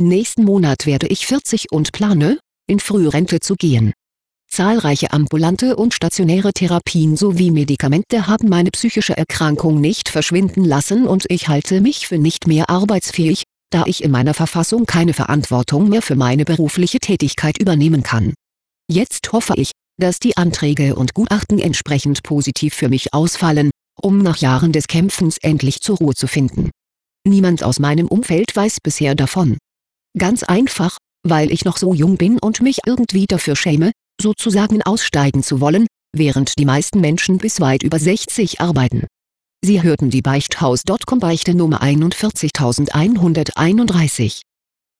Nächsten Monat werde ich 40 und plane, in Frührente zu gehen. Zahlreiche ambulante und stationäre Therapien sowie Medikamente haben meine psychische Erkrankung nicht verschwinden lassen und ich halte mich für nicht mehr arbeitsfähig, da ich in meiner Verfassung keine Verantwortung mehr für meine berufliche Tätigkeit übernehmen kann. Jetzt hoffe ich, dass die Anträge und Gutachten entsprechend positiv für mich ausfallen, um nach Jahren des Kämpfens endlich zur Ruhe zu finden. Niemand aus meinem Umfeld weiß bisher davon. Ganz einfach, weil ich noch so jung bin und mich irgendwie dafür schäme, sozusagen aussteigen zu wollen, während die meisten Menschen bis weit über 60 arbeiten. Sie hörten die Beichthaus.com Beichte Nummer 41131